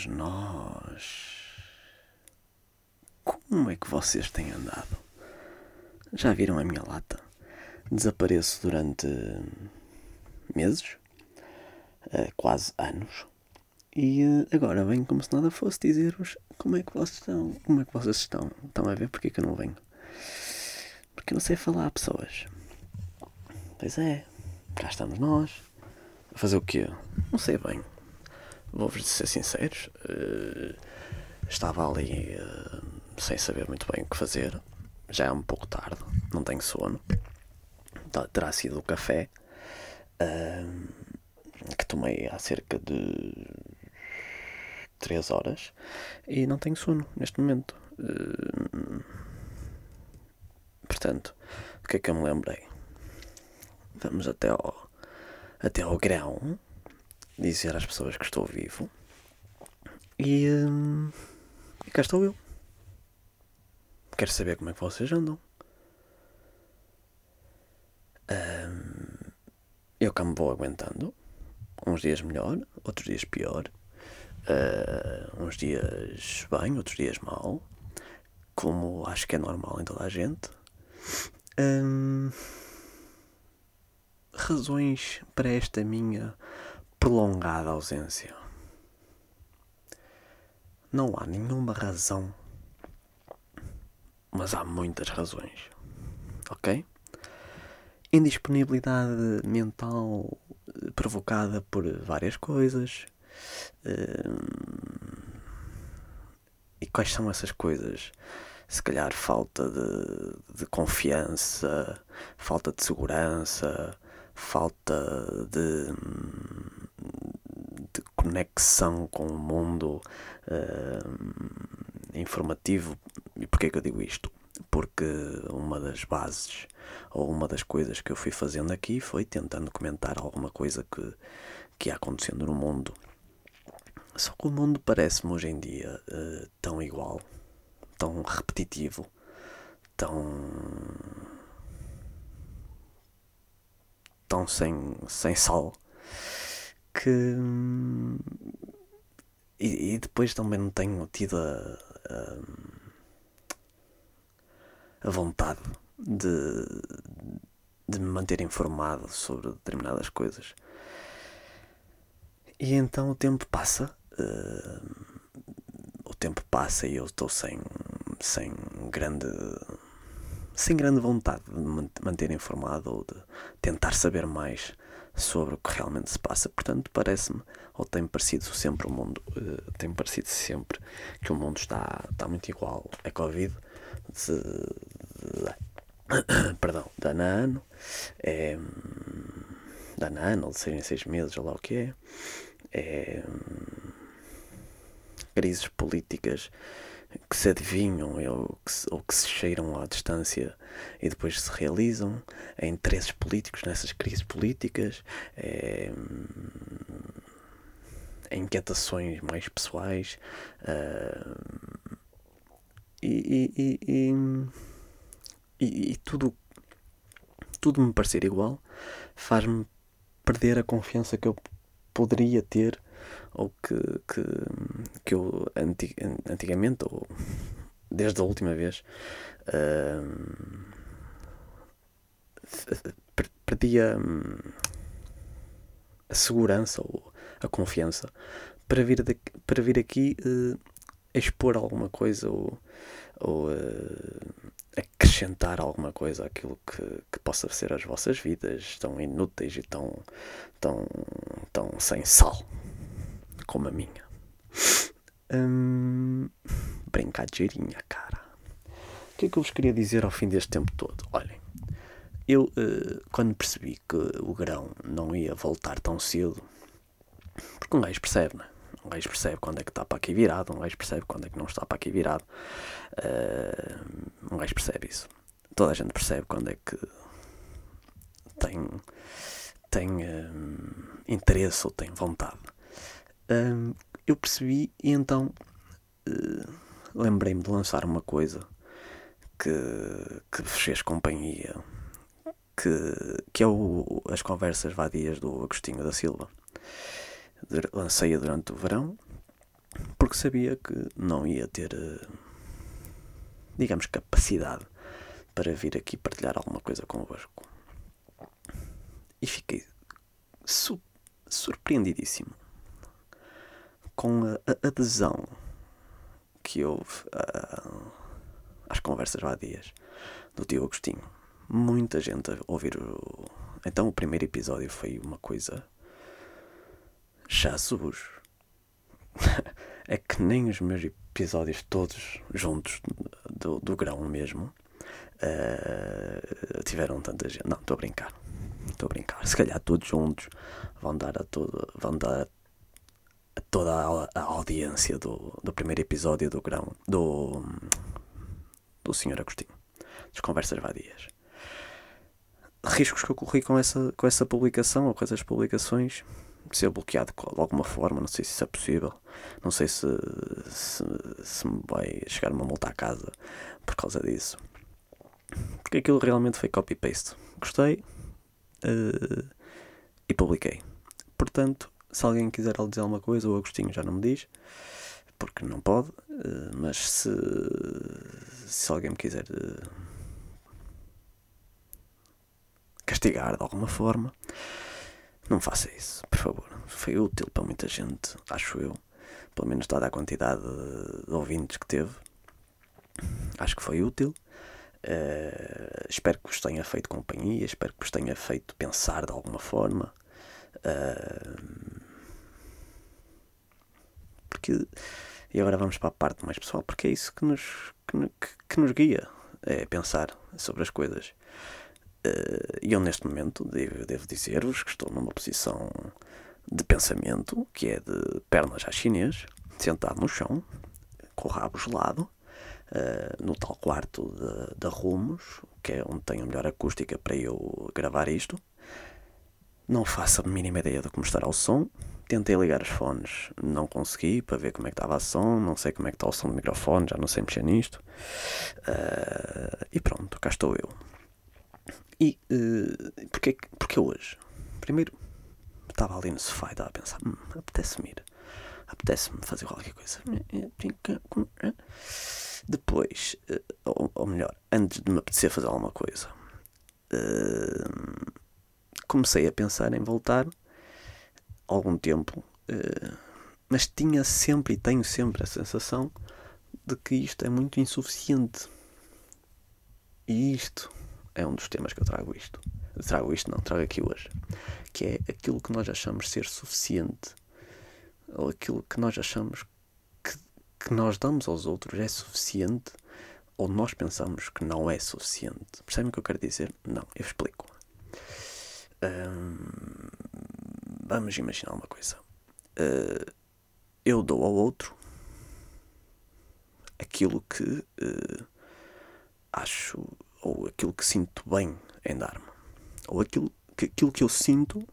Estamos nós. Como é que vocês têm andado? Já viram a minha lata? Desapareço durante meses, eh, quase anos, e eh, agora venho como se nada fosse dizer-vos como é que vocês estão. Como é que vocês estão? Estão a ver porque é que eu não venho? Porque eu não sei falar a pessoas. Pois é, cá estamos nós. A fazer o quê? Não sei bem. Vou-vos ser sinceros. Uh, estava ali uh, sem saber muito bem o que fazer. Já é um pouco tarde, não tenho sono. Terá sido o café uh, que tomei há cerca de 3 horas e não tenho sono neste momento. portanto, o que é que eu me lembrei? Vamos até ao, até ao grão dizer às pessoas que estou vivo. E, hum, e cá estou eu. Quero saber como é que vocês andam. Hum, eu cá me vou aguentando. Uns dias melhor, outros dias pior. Uh, uns dias bem, outros dias mal. Como acho que é normal em toda a gente. Hum, razões para esta minha prolongada ausência. Não há nenhuma razão, mas há muitas razões. Ok? Indisponibilidade mental eh, provocada por várias coisas. Hum, e quais são essas coisas? Se calhar falta de, de confiança, falta de segurança, falta de conexão com o mundo uh, informativo. E porquê que eu digo isto? Porque uma das bases ou uma das coisas que eu fui fazendo aqui foi tentando comentar alguma coisa que, que ia acontecendo no mundo. Só que o mundo parece-me hoje em dia uh, tão igual, tão repetitivo, tão. tão sem, sem sal que. E, e, depois também não tenho tido a, a, a vontade de, de me manter informado sobre determinadas coisas. E então o tempo passa. Uh, o tempo passa e eu estou sem, sem grande sem grande vontade de me manter informado ou de tentar saber mais sobre o que realmente se passa. Portanto, parece-me, ou tem parecido sempre o mundo, uh, tem parecido sempre que o mundo está, está muito igual a Covid. De, de, perdão, de ano a ano. É, de ano a ano, ou de seis em seis meses, ou lá o que é. é crises políticas que se adivinham ou que se, ou que se cheiram à distância e depois se realizam, é interesses políticos nessas crises políticas, é, é inquietações mais pessoais uh, e, e, e, e, tudo, tudo me parecer igual faz-me perder a confiança que eu poderia ter ou que, que, que eu antigamente, ou desde a última vez, uh, perdia a segurança ou a confiança para vir, para vir aqui uh, expor alguma coisa ou, ou uh, acrescentar alguma coisa àquilo que, que possa ser as vossas vidas tão inúteis e tão, tão, tão sem sal como a minha. Hum, brincadeirinha, cara. O que é que eu vos queria dizer ao fim deste tempo todo? Olhem, eu, uh, quando percebi que o grão não ia voltar tão cedo, porque um gajo percebe, né? Um gajo percebe quando é que está para aqui virado, um gajo percebe quando é que não está para aqui virado. Uh, um gajo percebe isso. Toda a gente percebe quando é que tem, tem uh, interesse ou tem vontade uh, eu percebi e então uh, lembrei-me de lançar uma coisa que, que fez companhia, que, que é o, as conversas vadias do Agostinho da Silva. lancei-a durante o verão porque sabia que não ia ter, eh, digamos, capacidade para vir aqui partilhar alguma coisa convosco. E fiquei su surpreendidíssimo com a, adesão que houve às conversas vadias do tio Agostinho. Muita gente a ouvir o. Então, o primeiro episódio foi uma coisa. Jesus! é que nem os meus episódios todos juntos, do, do grão mesmo, uh, tiveram tanta gente. Não, estou a brincar. Estou a brincar. Se calhar todos juntos vão dar a todo, vão dar a toda a, a audiência do, do primeiro episódio do grão do do Sr. Agostinho das conversas vadias riscos que eu corri com essa, com essa publicação ou com essas publicações ser bloqueado de alguma forma, não sei se isso é possível, não sei se, se, se me vai chegar uma multa à casa por causa disso. Porque aquilo realmente foi copy-paste. Gostei uh, e publiquei. Portanto, se alguém quiser dizer alguma coisa, o Agostinho já não me diz, porque não pode, uh, mas se, se alguém me quiser uh, castigar de alguma forma, não faça isso, por favor. Foi útil para muita gente, acho eu. Pelo menos dada a quantidade de ouvintes que teve. Acho que foi útil. Uh, espero que vos tenha feito companhia, espero que vos tenha feito pensar de alguma forma. Uh, porque, e agora vamos para a parte mais pessoal, porque é isso que nos, que, que nos guia, é pensar sobre as coisas. Uh, eu, neste momento, devo, devo dizer-vos que estou numa posição de pensamento, que é de pernas à chinês, sentado no chão, com o rabo gelado, uh, no tal quarto da Rumos, que é onde tenho a melhor acústica para eu gravar isto. Não faço a mínima ideia de como estará o som. Tentei ligar os fones, não consegui para ver como é que estava o som, não sei como é que está o som do microfone, já não sei mexer nisto. Uh, e pronto, cá estou eu. E uh, porquê, porquê hoje? Primeiro, estava ali no sofá e estava a pensar: hum, apetece-me ir, apetece-me fazer qualquer coisa. Depois, uh, ou, ou, melhor, antes de me apetecer fazer alguma coisa, uh, comecei a pensar em voltar algum tempo, mas tinha sempre e tenho sempre a sensação de que isto é muito insuficiente. E isto é um dos temas que eu trago isto. Trago isto, não, trago aqui hoje. Que é aquilo que nós achamos ser suficiente, ou aquilo que nós achamos que, que nós damos aos outros é suficiente, ou nós pensamos que não é suficiente. Percebem o que eu quero dizer? Não, eu explico. Vamos imaginar uma coisa. Uh, eu dou ao outro aquilo que uh, acho ou aquilo que sinto bem em dar-me, ou aquilo que, aquilo que eu sinto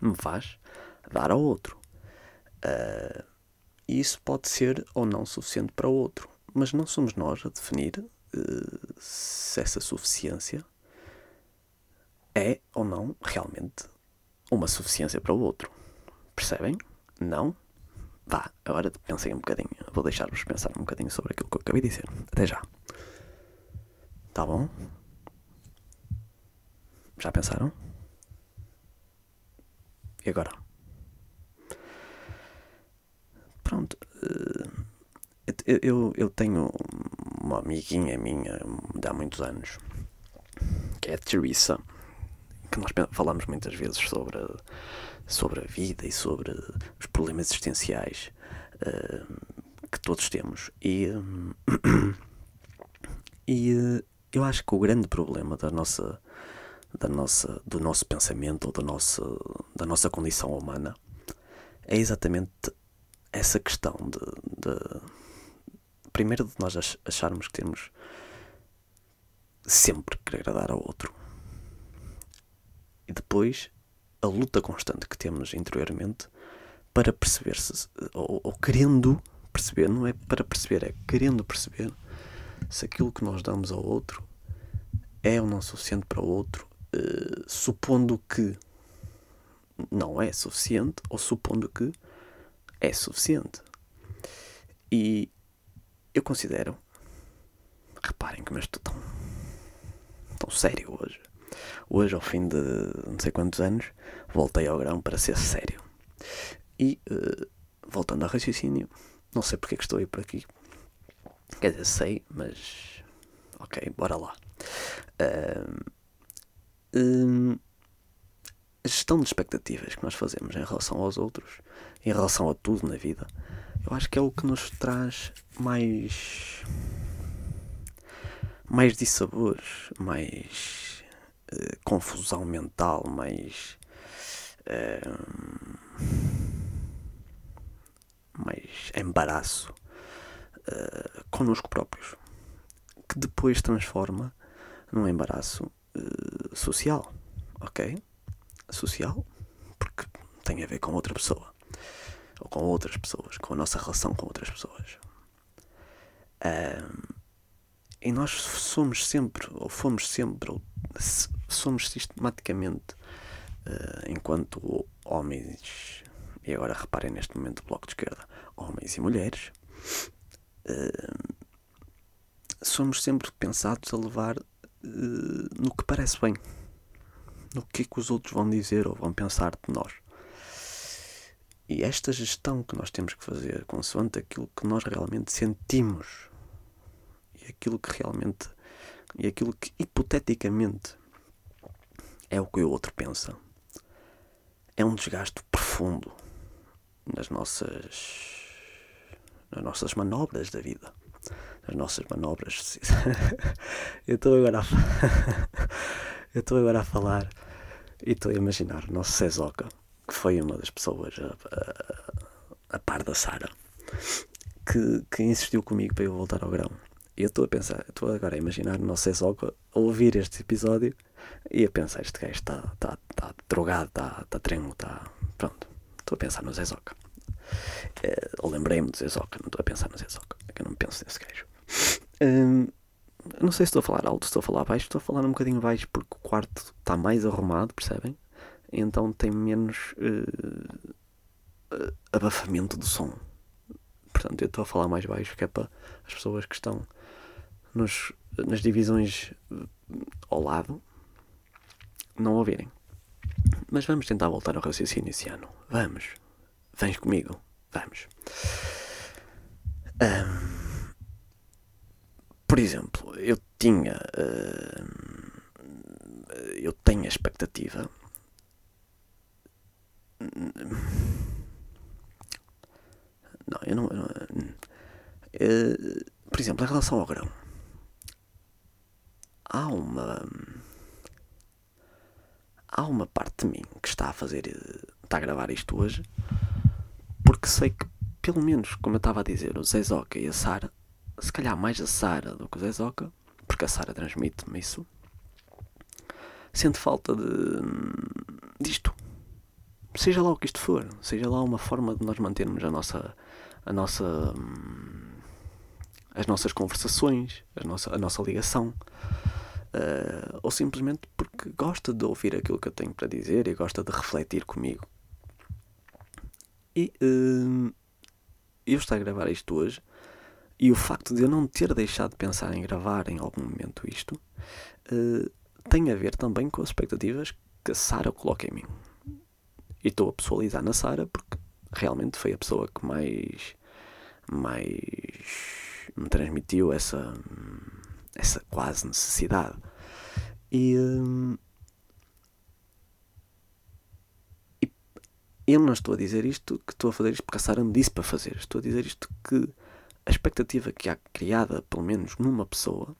me faz dar ao outro. Uh, e isso pode ser ou não suficiente para o outro, mas não somos nós a definir se essa suficiência é ou não realmente uma suficiência para o outro. Percebem? Não? Vá, agora pensem um bocadinho. Vou deixar-vos pensar um bocadinho sobre aquilo que eu acabei de dizer. Até já. Tá bom? Já pensaram? E agora? Pronto. Eh, eu, eu tenho uma amiguinha minha de há muitos anos, que é a Teresa, que nós falamos muitas vezes sobre, sobre a vida e sobre os problemas existenciais uh, que todos temos. E, e eu acho que o grande problema da nossa, da nossa, do nosso pensamento ou da nossa, da nossa condição humana é exatamente essa questão de, de primeiro de nós acharmos que temos sempre que agradar ao outro e depois a luta constante que temos interiormente para perceber se ou, ou querendo perceber, não é para perceber, é querendo perceber se aquilo que nós damos ao outro é ou não suficiente para o outro, uh, supondo que não é suficiente, ou supondo que é suficiente. E eu considero, reparem como eu estou tão, tão sério hoje. Hoje, ao fim de não sei quantos anos, voltei ao grão para ser sério. E, uh, voltando ao raciocínio, não sei porque é que estou aí por aqui. Quer dizer, sei, mas. Ok, bora lá. Uh, uh, a gestão de expectativas que nós fazemos em relação aos outros, em relação a tudo na vida, eu acho que é o que nos traz mais. mais dissabores, mais uh, confusão mental, mais. Uh, mais embaraço uh, connosco próprios, que depois transforma num embaraço uh, social, ok? Social, porque tem a ver com outra pessoa ou com outras pessoas, com a nossa relação com outras pessoas. Um, e nós somos sempre, ou fomos sempre, ou somos sistematicamente, uh, enquanto homens, e agora reparem neste momento o bloco de esquerda, homens e mulheres, uh, somos sempre pensados a levar uh, no que parece bem, no que é que os outros vão dizer ou vão pensar de nós. E esta gestão que nós temos que fazer, consoante aquilo que nós realmente sentimos e aquilo que realmente e aquilo que hipoteticamente é o que o outro pensa, é um desgaste profundo nas nossas nas nossas manobras da vida, nas nossas manobras. eu estou agora a eu estou agora a falar e estou a imaginar o nosso Cezoca que foi uma das pessoas a, a, a par da Sara que, que insistiu comigo para eu voltar ao grão. Eu estou a pensar, estou agora a imaginar o nosso só a ouvir este episódio e a pensar, este gajo está tá, tá drogado, está tá tremo, está. Pronto. Estou a pensar no Zezoca. É, Lembrei-me do Zezoca, não estou a pensar no Zezoca. É que eu não penso nesse gajo. Hum, não sei se estou a falar alto, estou a falar baixo, estou a falar um bocadinho baixo porque o quarto está mais arrumado, percebem? então tem menos uh, abafamento do som. Portanto, eu estou a falar mais baixo, que é para as pessoas que estão nos, nas divisões eh, ao lado não ouvirem. Mas vamos tentar voltar ao raciocínio esse ano. Vamos. Vens comigo. Vamos. Um, por exemplo, eu tinha. Uh, eu tenho a expectativa não, eu não. Eu não uh, por exemplo, em relação ao grão, há uma. Há uma parte de mim que está a fazer. está a gravar isto hoje, porque sei que, pelo menos, como eu estava a dizer, o Zezoka e a Sara, se calhar mais a Sara do que o Zezoka, porque a Sara transmite-me isso, sente falta de. disto seja lá o que isto for, seja lá uma forma de nós mantermos a nossa, a nossa, hum, as nossas conversações, a nossa, a nossa ligação, uh, ou simplesmente porque gosta de ouvir aquilo que eu tenho para dizer e gosta de refletir comigo. E uh, eu estou a gravar isto hoje, e o facto de eu não ter deixado de pensar em gravar em algum momento isto, uh, tem a ver também com as expectativas que a Sara coloca em mim. E estou a pessoalizar na Sara porque realmente foi a pessoa que mais, mais me transmitiu essa, quase necessidade. E, hum, e eu não estou a dizer isto que estou a fazer isto porque a Sara me disse para fazer. Estou a dizer isto que a expectativa que há criada, pelo menos numa pessoa,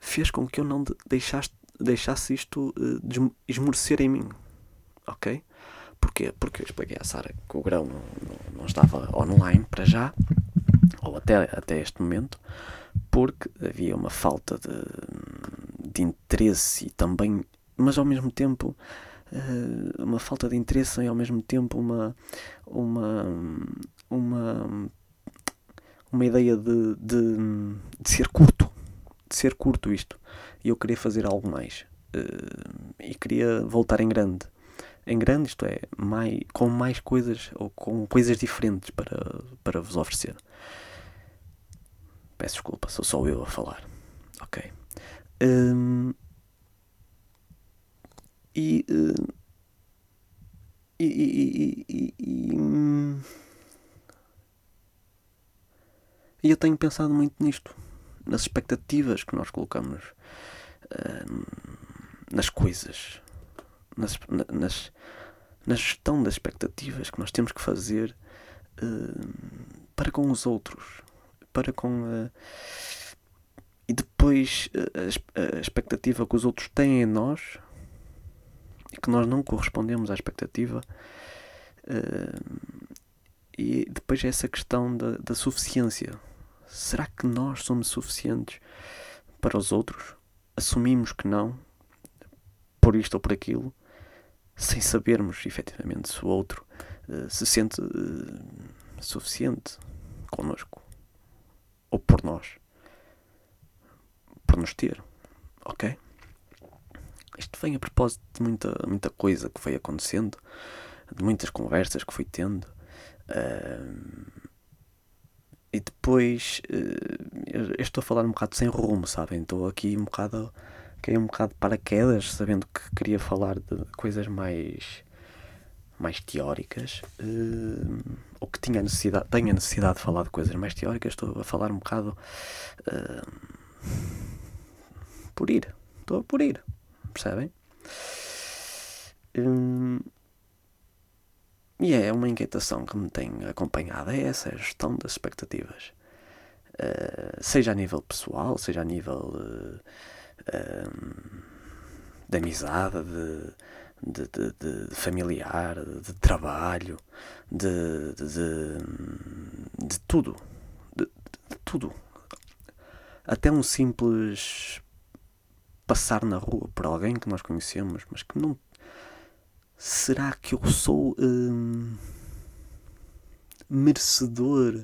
fez com que eu não deixasse, deixasse isto uh, esmorecer em mim ok? Porquê? Porque eu expliquei à Sara que o grão não, não, não, estava online para já, ou até, até este momento, porque havia uma falta de, de interesse e também, mas ao mesmo tempo, uh, uma falta de interesse e ao mesmo tempo uma, uma, uma, uma ideia de, de, de ser curto, de ser curto isto. E eu queria fazer algo mais. Uh, e queria voltar em grande em grande, isto é, mais, com mais coisas ou com coisas diferentes para, para vos oferecer. Peço desculpa, sou só eu a falar. Ok. Um, e, uh, e, e, e, e, e, eu tenho pensado muito nisto, nas expectativas que nós colocamos uh, nas coisas, nas, nas, na gestão das expectativas que nós temos que fazer uh, para com os outros, para com uh, e depois a, a, expectativa que os outros têm em nós e que nós não correspondemos à expectativa uh, e depois essa questão da, da suficiência. Será que nós somos suficientes para os outros? Assumimos que não por isto ou por aquilo sem sabermos efetivamente se o outro uh, se sente uh, suficiente connosco ou por nós, por nos ter, ok? Isto vem a propósito de muita, muita coisa que foi acontecendo, de muitas conversas que fui tendo. Uh, e depois eu estou a falar um bocado sem rumo, sabem? Estou aqui um bocado caí um bocado de paraquedas, sabendo que queria falar de coisas mais mais teóricas uh, ou que tinha necessidade, tenho a necessidade de falar de coisas mais teóricas, estou a falar um bocado uh, por ir, estou por ir, percebem? Um, e é uma inquietação que me tem acompanhado, é essa gestão das expectativas. Uh, seja a nível pessoal, seja a nível de amizade, de, de, de, de, familiar, de trabalho, de, de, tudo. De, tudo. Até um simples passar na rua por alguém que nós conhecemos, mas que não. Será que eu sou hum, merecedor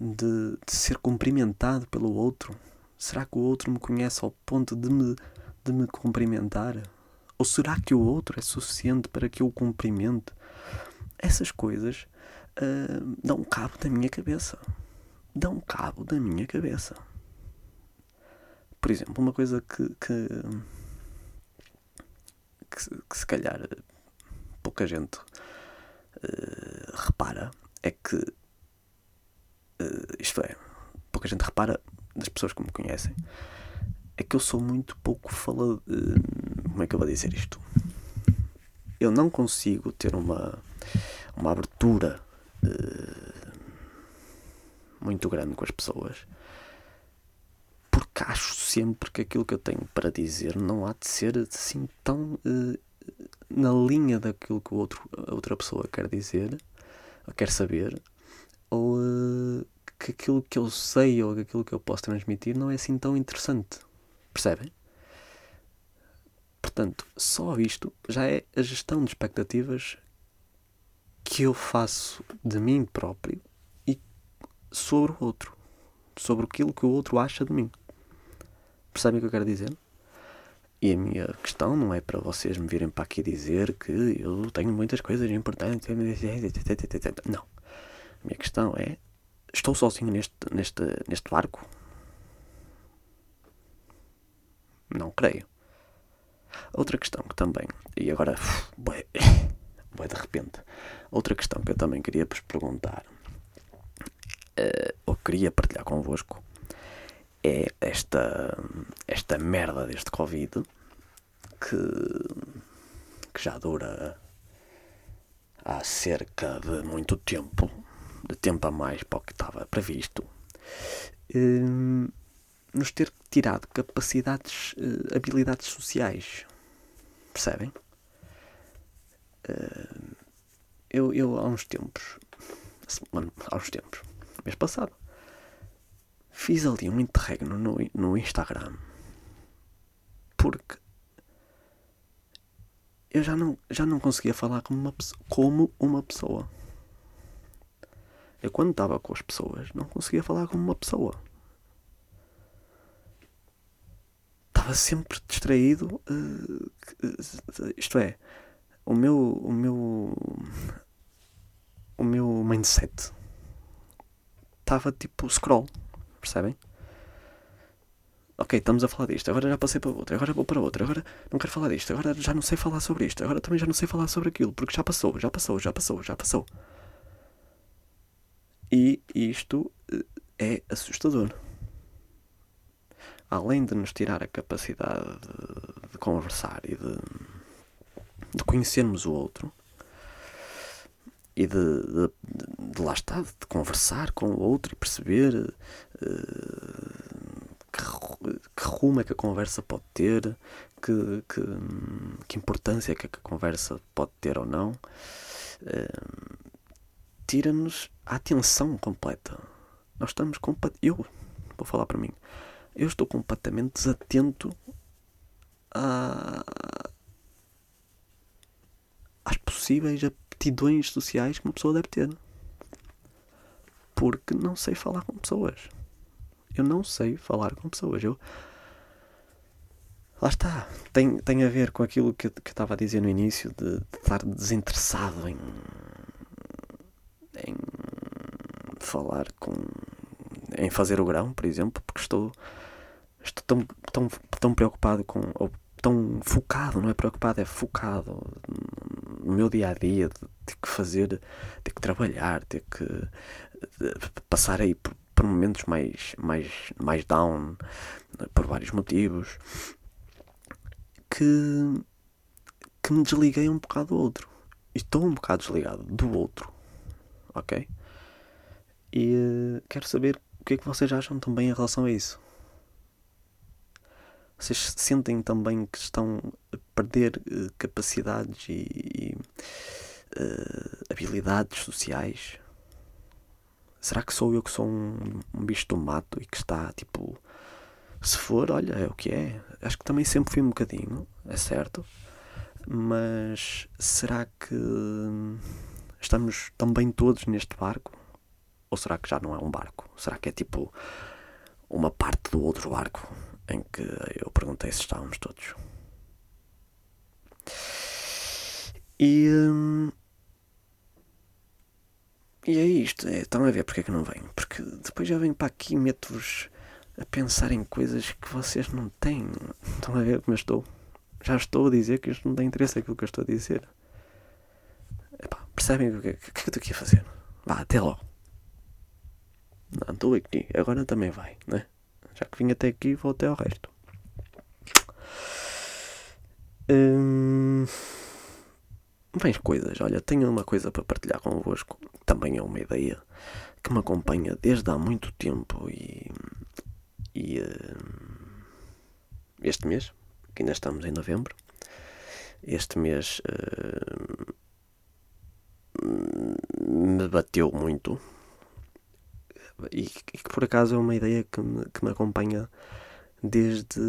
de, de ser cumprimentado pelo outro? Será que o outro me conhece ao ponto de me, de me cumprimentar? Ou será que o outro é suficiente para que eu o cumprimente? Essas coisas uh, dão cabo da minha cabeça. Dão cabo da minha cabeça. Por exemplo, uma coisa que, que, que, que se calhar pouca gente uh, repara é que uh, isto é, pouca gente repara das pessoas que me conhecem, é que eu sou muito pouco falado. Como é que eu vou dizer isto? Eu não consigo ter uma, uma abertura uh, muito grande com as pessoas porque acho sempre que aquilo que eu tenho para dizer não há de ser assim tão uh, na linha daquilo que o outro, a outra pessoa quer dizer quer saber ou uh, que aquilo que eu sei ou aquilo que eu posso transmitir não é assim tão interessante. Percebem? Portanto, só isto já é a gestão de expectativas que eu faço de mim próprio e sobre o outro. Sobre aquilo que o outro acha de mim. Percebem o que eu quero dizer? E a minha questão não é para vocês me virem para aqui dizer que eu tenho muitas coisas importantes. Não. A minha questão é Estou sozinho neste, neste, neste barco? Não creio. Outra questão que também, e agora, bem, de repente, outra questão que eu também queria vos perguntar, uh, ou queria partilhar convosco, é esta, esta merda deste Covid que, que já dura há cerca de muito tempo de tempo a mais para o que estava previsto, uh, nos ter tirado capacidades, uh, habilidades sociais. Percebem? Uh, eu, eu, há uns tempos, mano, há uns tempos, mês passado, fiz ali um interregno no, no Instagram porque eu já não, já não conseguia falar como uma, como uma pessoa. Eu, quando estava com as pessoas, não conseguia falar como uma pessoa. Estava sempre distraído. Uh, isto é, o meu. O meu. O meu mindset estava tipo scroll. Percebem? Ok, estamos a falar disto, agora já passei para outra, agora vou para outra, agora não quero falar disto, agora já não sei falar sobre isto, agora também já não sei falar sobre aquilo, porque já passou, já passou, já passou, já passou. E isto eh, é assustador. Além de nos tirar a capacidade de, de conversar e de, de conhecermos o outro, e de, de, lá estar, de conversar com o outro e perceber uh, que, que rumo é que a conversa pode ter, que, que, que importância é que a conversa pode ter ou não, uh, tira-nos a atenção completa. Nós estamos completamente. Eu, vou falar para mim, eu estou completamente desatento a, às possíveis aptidões sociais que uma pessoa deve ter. Porque não sei falar com pessoas. Eu não sei falar com pessoas. Eu. Lá está. Tem, tem a ver com aquilo que, que eu estava a dizer no início de, de estar desinteressado em. em falar com. Em fazer o grão, por exemplo, porque estou. estou tão, tão, tão preocupado com. ou tão focado, não é preocupado, é focado no meu dia a dia, de ter que fazer, ter que trabalhar, ter que passar aí por, por momentos mais, mais, mais down, por vários motivos, que, que me desliguei um bocado do outro. Estou um bocado desligado do outro. Ok? E uh, quero saber o que é que vocês acham também em relação a isso. Vocês sentem também que estão a perder uh, capacidades e, e uh, habilidades sociais? Será que sou eu que sou um, um bicho do mato e que está tipo. Se for, olha, é o que é. Acho que também sempre fui um bocadinho, é certo. Mas será que estamos também todos neste barco? Ou será que já não é um barco? Será que é tipo uma parte do outro barco em que eu perguntei se estávamos todos? E. Hum, e é isto, é, estão a ver porque é que não vem. Porque depois já venho para aqui e meto-vos a pensar em coisas que vocês não têm. Estão a ver como eu estou? Já estou a dizer que isto não tem interesse aquilo que eu estou a dizer. Epá, percebem o que, que, que eu estou aqui a fazer? Vá, até logo. Não, estou aqui. Agora também vai, né? Já que vim até aqui, vou até ao resto. Hum... Bem, coisas, olha, tenho uma coisa para partilhar convosco, também é uma ideia que me acompanha desde há muito tempo e, e uh, este mês, que ainda estamos em novembro, este mês uh, me bateu muito e, e que por acaso é uma ideia que me, que me acompanha desde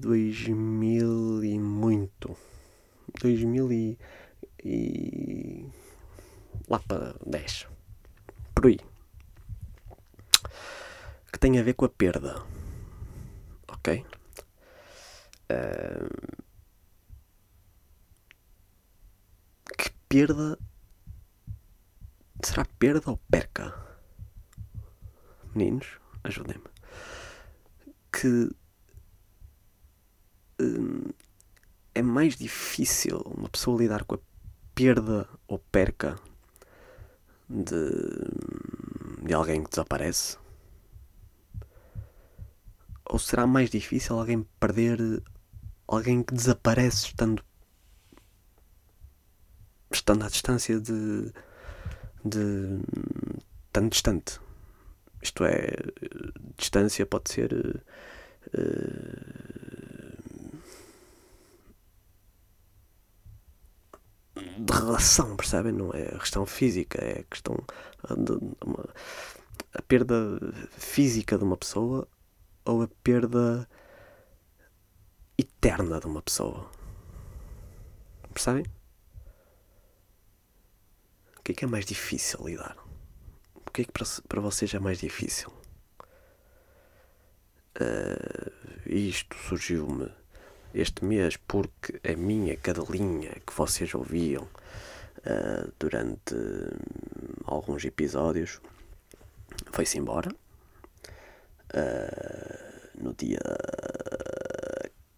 2000 e muito. 2000 e, e lá para 10 por aí. Que tem a ver com a perda. Ok? Uh, que perda será perda ou perca meninos ajudem-me que uh, é mais difícil uma pessoa lidar com a perda ou perca de, de alguém que desaparece? Ou será mais difícil alguém perder alguém que desaparece estando estando à distância de, de tão distante? Isto é, distância pode ser uh, de relação, percebem? Não é questão física, é questão de uma, a perda física de uma pessoa ou a perda eterna de uma pessoa. Percebem? Que é que é mais difícil lidar? O que é que para, para vocês é mais difícil? Uh, isto surgiu-me este mês porque a minha cadelinha que vocês ouviam uh, durante alguns episódios foi-se embora. Uh, no dia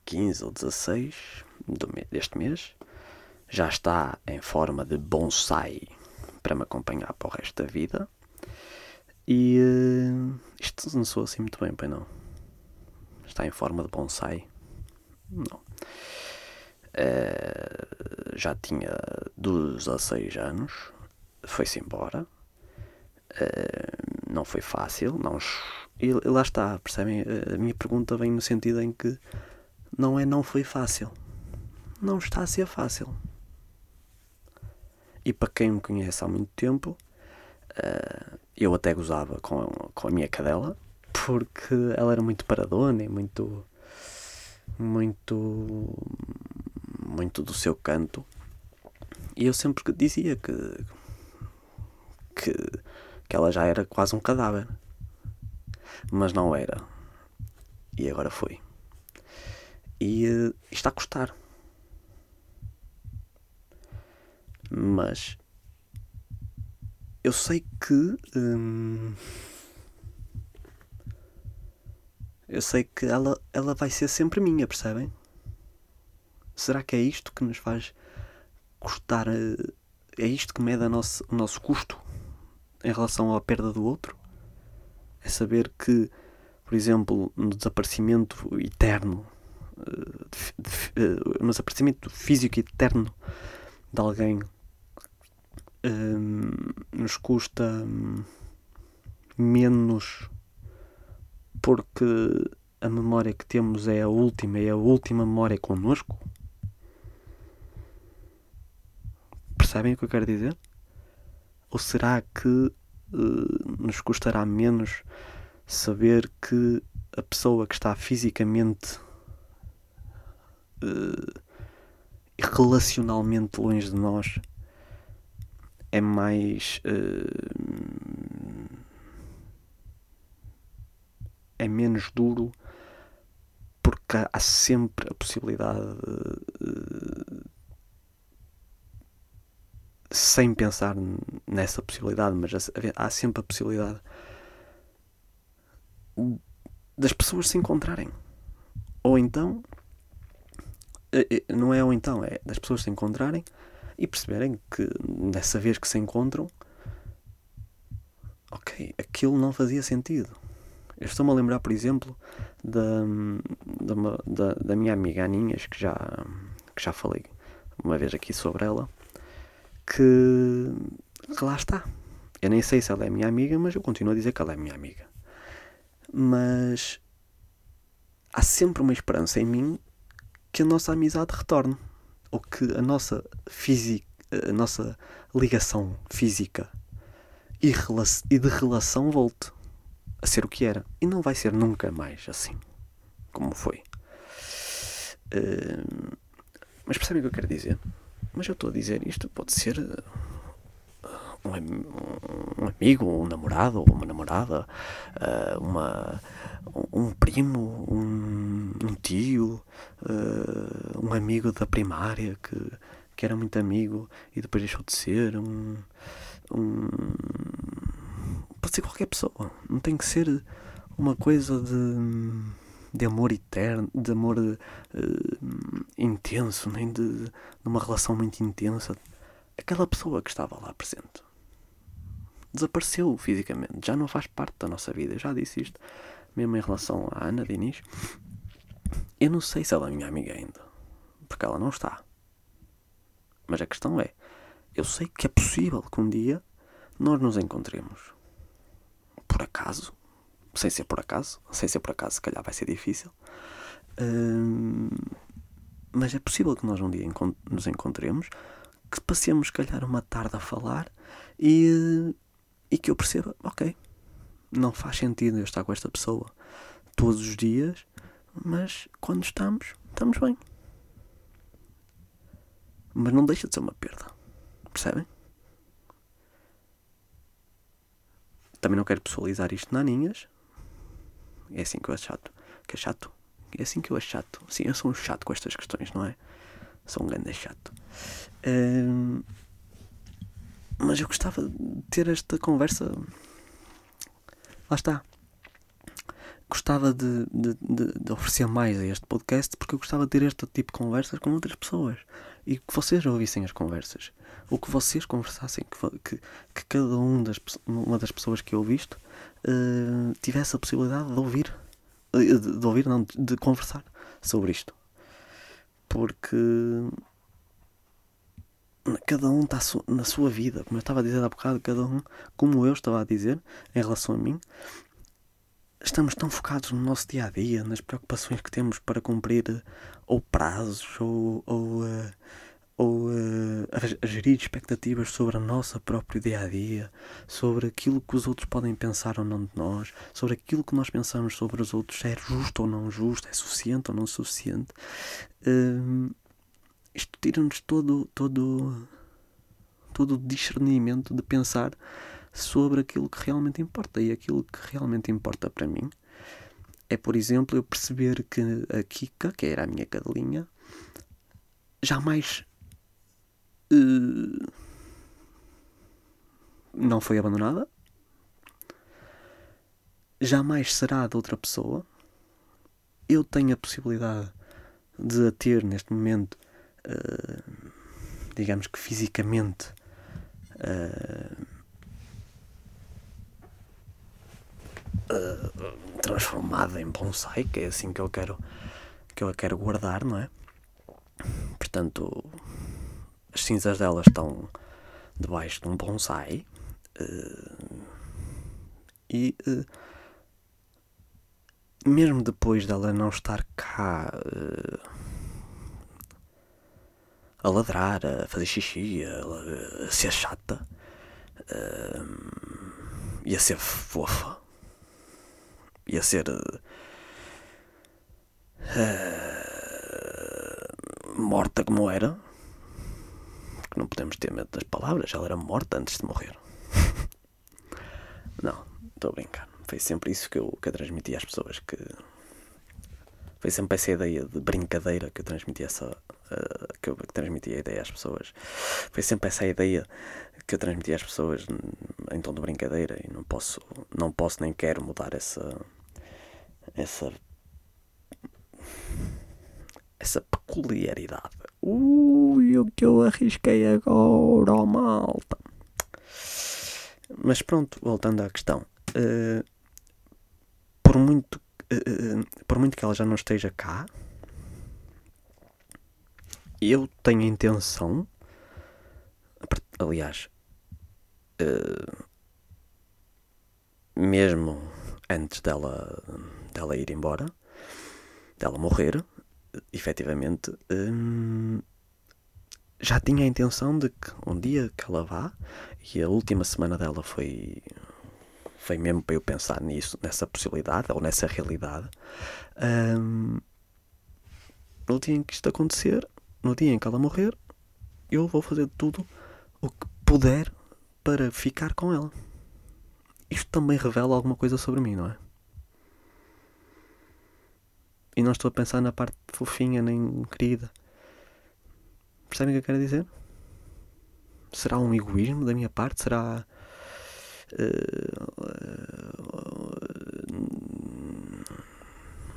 15 ou 16 deste mês. Já está em forma de bonsai para me acompanhar para o resto da vida. E uh, isto não sou assim muito bem, bem não. Está em forma de bonsai. Não. Uh, já tinha 16 anos. Foi-se embora. Uh, não foi fácil. Não, e lá está, percebem? A minha pergunta vem no sentido em que não é não foi fácil. Não está a ser fácil. E para quem me conhece há muito tempo, uh, eu até gozava com, com a minha cadela, porque ela era muito paradona e muito. muito. muito do seu canto. E eu sempre dizia que. que, que ela já era quase um cadáver. Mas não era. E agora foi. E uh, está a custar. Mas eu sei que. Hum, eu sei que ela, ela vai ser sempre minha, percebem? Será que é isto que nos faz custar? Eh, é isto que mede nosso, o nosso custo em relação à perda do outro? É saber que, por exemplo, no desaparecimento eterno, eh, de, no desaparecimento físico eterno de alguém nos custa um, menos porque a memória que temos é a última, é a última memória connosco? Percebem o que eu quero dizer? Ou será que uh, nos custará menos saber que a pessoa que está fisicamente uh, e relacionalmente longe de nós é mais. Uh, é menos duro porque há sempre a possibilidade. Uh, sem pensar nessa possibilidade, mas há sempre a possibilidade das pessoas se encontrarem. Ou então, eh, não é ou então, é das pessoas se encontrarem e perceberem que dessa vez que se encontram, ok, aquilo não fazia sentido. Eu estou-me a lembrar, por exemplo, da, da, da, da, minha amiga Aninhas, que já, que já falei uma vez aqui sobre ela, que, que lá está. Eu nem sei se ela é minha amiga, mas eu continuo a dizer que ela é minha amiga. Mas há sempre uma esperança em mim que a nossa amizade retorne ou que a nossa física, a nossa ligação física e, e de relação volte a ser o que era. E não vai ser nunca mais assim como foi. Uh, mas percebem o que eu quero dizer? Mas eu estou a dizer isto, pode ser uh, um, um, amigo, um namorado uma namorada, uh, uma, um primo, um, um tio, uh, um amigo da primária que, que era muito amigo e depois deixou de ser, um, um pode ser qualquer pessoa, não tem que ser uma coisa de, de amor eterno, de amor uh, intenso, nem de, de uma relação muito intensa. Aquela pessoa que estava lá presente desapareceu fisicamente, já não faz parte da nossa vida. Eu já disse isto mesmo em relação à Ana Diniz, eu não sei se ela é minha amiga ainda, porque ela não está. Mas a questão é, eu sei que é possível que um dia nós nos encontremos. Por acaso, sem ser por acaso, sem ser por acaso, se calhar vai ser difícil. Hum, mas é possível que nós um dia nos encontremos, que passemos, se calhar, uma tarde a falar e, e que eu perceba, ok, não faz sentido eu estar com esta pessoa todos os dias, mas quando estamos, estamos bem. Mas não deixa de ser uma perda. Percebem? Também não quero pessoalizar isto na Aninhas. É assim que eu acho chato. Que é chato. É assim que eu é chato. Sim, eu sou um chato com estas questões, não é? Sou um grande chato. Uh, mas eu gostava de ter esta conversa. Lá está. Gostava de, de, de, de, oferecer mais a este podcast porque eu gostava de ter este tipo de conversas com outras pessoas e que vocês ouvissem as conversas ou que vocês conversassem, que, que, que cada um das, uma das pessoas que eu ouvi isto uh, tivesse a possibilidade de ouvir, de, de ouvir, não, de, de conversar sobre isto. Porque cada um está na sua vida, como eu estava a dizer há bocado, cada um, como eu estava a dizer em relação a mim, estamos tão focados no nosso dia a dia, nas preocupações que temos para cumprir ou prazos ou, ou, uh, ou uh, gerir expectativas sobre a nossa próprio dia a dia, sobre aquilo que os outros podem pensar ou não de nós, sobre aquilo que nós pensamos sobre os outros, se é justo ou não justo, é suficiente ou não suficiente. Isto tira-nos todo, todo, todo o discernimento de pensar sobre aquilo que realmente importa. E aquilo que realmente importa para mim é, por exemplo, eu perceber que a Kika, que era a minha cadelinha, jamais uh, não foi abandonada, jamais será de outra pessoa. Eu tenho a possibilidade de a ter neste momento uh, digamos que fisicamente, uh, uh, transformada em bonsai, que é assim que eu quero que eu quero guardar, não é? Portanto, as cinzas dela estão debaixo de um bonsai e mesmo depois dela não estar cá a ladrar, a fazer xixi, a, a ser chata uh, e a ser fofa e a ser uh, morta como era. Porque não podemos ter medo das palavras, ela era morta antes de morrer. não, estou a brincar. Foi sempre isso que eu, que eu transmiti às pessoas que foi sempre essa ideia de brincadeira que eu transmiti essa que eu que transmiti a ideia às pessoas. Foi sempre essa ideia que eu transmiti às pessoas em tom de brincadeira e não posso não posso nem quero mudar essa essa essa peculiaridade. Ui o que eu arrisquei agora oh, malta. Mas pronto voltando à questão uh, por muito uh, por muito que ela já não esteja cá, eu tenho a intenção, aliás, uh, mesmo antes dela, dela ir embora, dela morrer, efetivamente, um, já tinha a intenção de que um dia que ela vá, e a última semana dela foi foi mesmo para eu pensar nisso, nessa possibilidade ou nessa realidade. Um, no dia em que isto acontecer, no dia em que ela morrer, eu vou fazer tudo o que puder para ficar com ela. Isto também revela alguma coisa sobre mim, não é? E não estou a pensar na parte fofinha nem querida. Percebem o que eu quero dizer? Será um egoísmo da minha parte? Será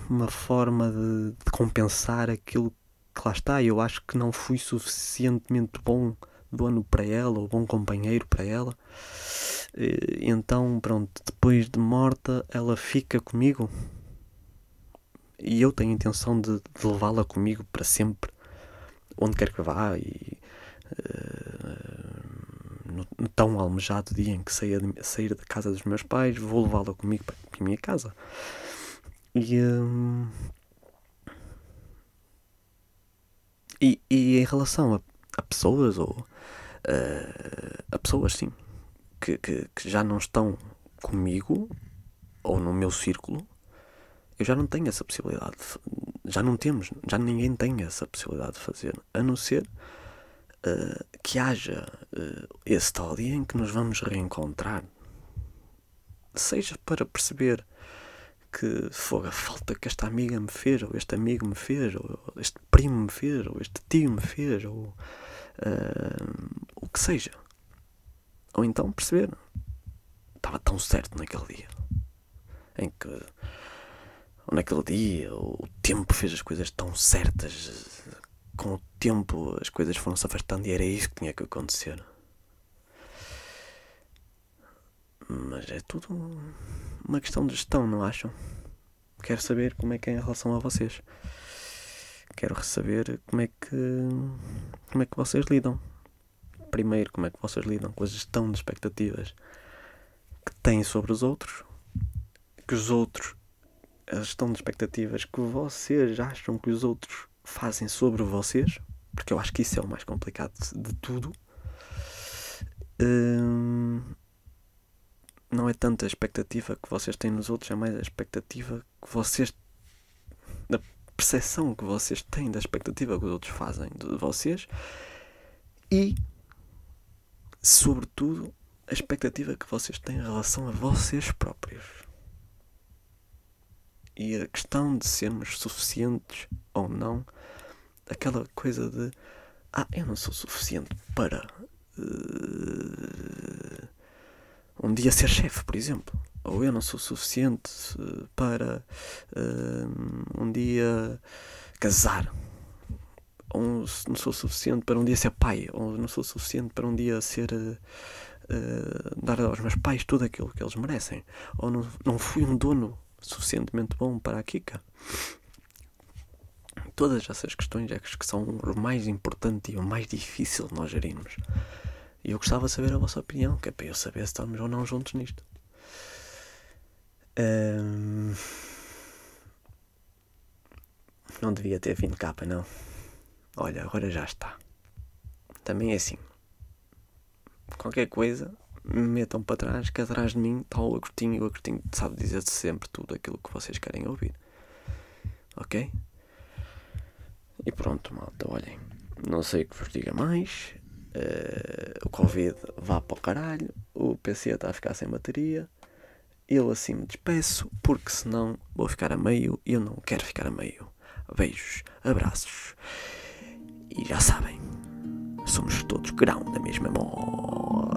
uma forma de, de, compensar aquilo que lá está. Eu acho que não fui suficientemente bom dono para ela, ou bom companheiro para ela. Então, pronto, depois de morta, ela fica comigo e eu tenho a intenção de, de levá-la comigo para sempre, onde quer que vá. E, uh, no, tão almejado dia em que sair, sair da casa dos meus pais, vou levá-la comigo para, para a minha casa. E, hum, e, e, em relação a, a pessoas, ou uh, a pessoas, sim, que, que, que já não estão comigo ou no meu círculo, eu já não tenho essa possibilidade. Já não temos, já ninguém tem essa possibilidade de fazer, a não ser uh, que haja uh, esse tal dia em que nos vamos reencontrar. Seja para perceber que fogo, a falta que esta amiga me fez, ou este amigo me fez, ou este primo me fez, ou este tio me fez, ou uh, o que seja. Ou então perceber, estava tão certo naquele dia, em que, ou naquele dia, o tempo fez as coisas tão certas, com o tempo as coisas foram se afastando e era isso que tinha que acontecer. Mas é tudo uma questão de gestão, não acham? Quero saber como é que é em relação a vocês. Quero saber como é que como é que vocês lidam. Primeiro, como é que vocês lidam com a gestão de expectativas que têm sobre os outros, que os outros, a gestão de expectativas que vocês acham que os outros fazem sobre vocês, porque eu acho que isso é o mais complicado de tudo. Hum, não é tanto a expectativa que vocês têm nos outros, é mais a expectativa que vocês. a percepção que vocês têm da expectativa que os outros fazem de vocês e, sobretudo, a expectativa que vocês têm em relação a vocês próprios. E a questão de sermos suficientes ou não, aquela coisa de ah, eu não sou suficiente para. Uh, um dia ser chefe, por exemplo. Ou eu não sou suficiente eh, para uh, um dia casar. Ou não sou suficiente para um dia ser pai. Ou não sou suficiente para um dia ser. Uh, dar aos meus pais tudo aquilo que eles merecem. Ou não, não fui um dono suficientemente bom para a Kika. Todas essas questões é que são o mais importante e o mais difícil de nós gerirmos. E eu gostava de saber a vossa opinião, que é para eu saber se estamos ou não juntos nisto. Um... Não devia ter vindo capa, não. Olha, agora já está. Também é assim. Qualquer coisa, metam para trás, que atrás de mim está o Agostinho e o Agostinho sabe dizer sempre tudo aquilo que vocês querem ouvir. Ok? E pronto, malta, olhem. Não sei o que vos diga mais uh, o Covid vá para o caralho, o PC está a ficar sem bateria, eu assim me despeço, porque senão vou ficar a meio e eu não quero ficar a meio. Beijos, abraços e já sabem, somos todos grão da mesma amor.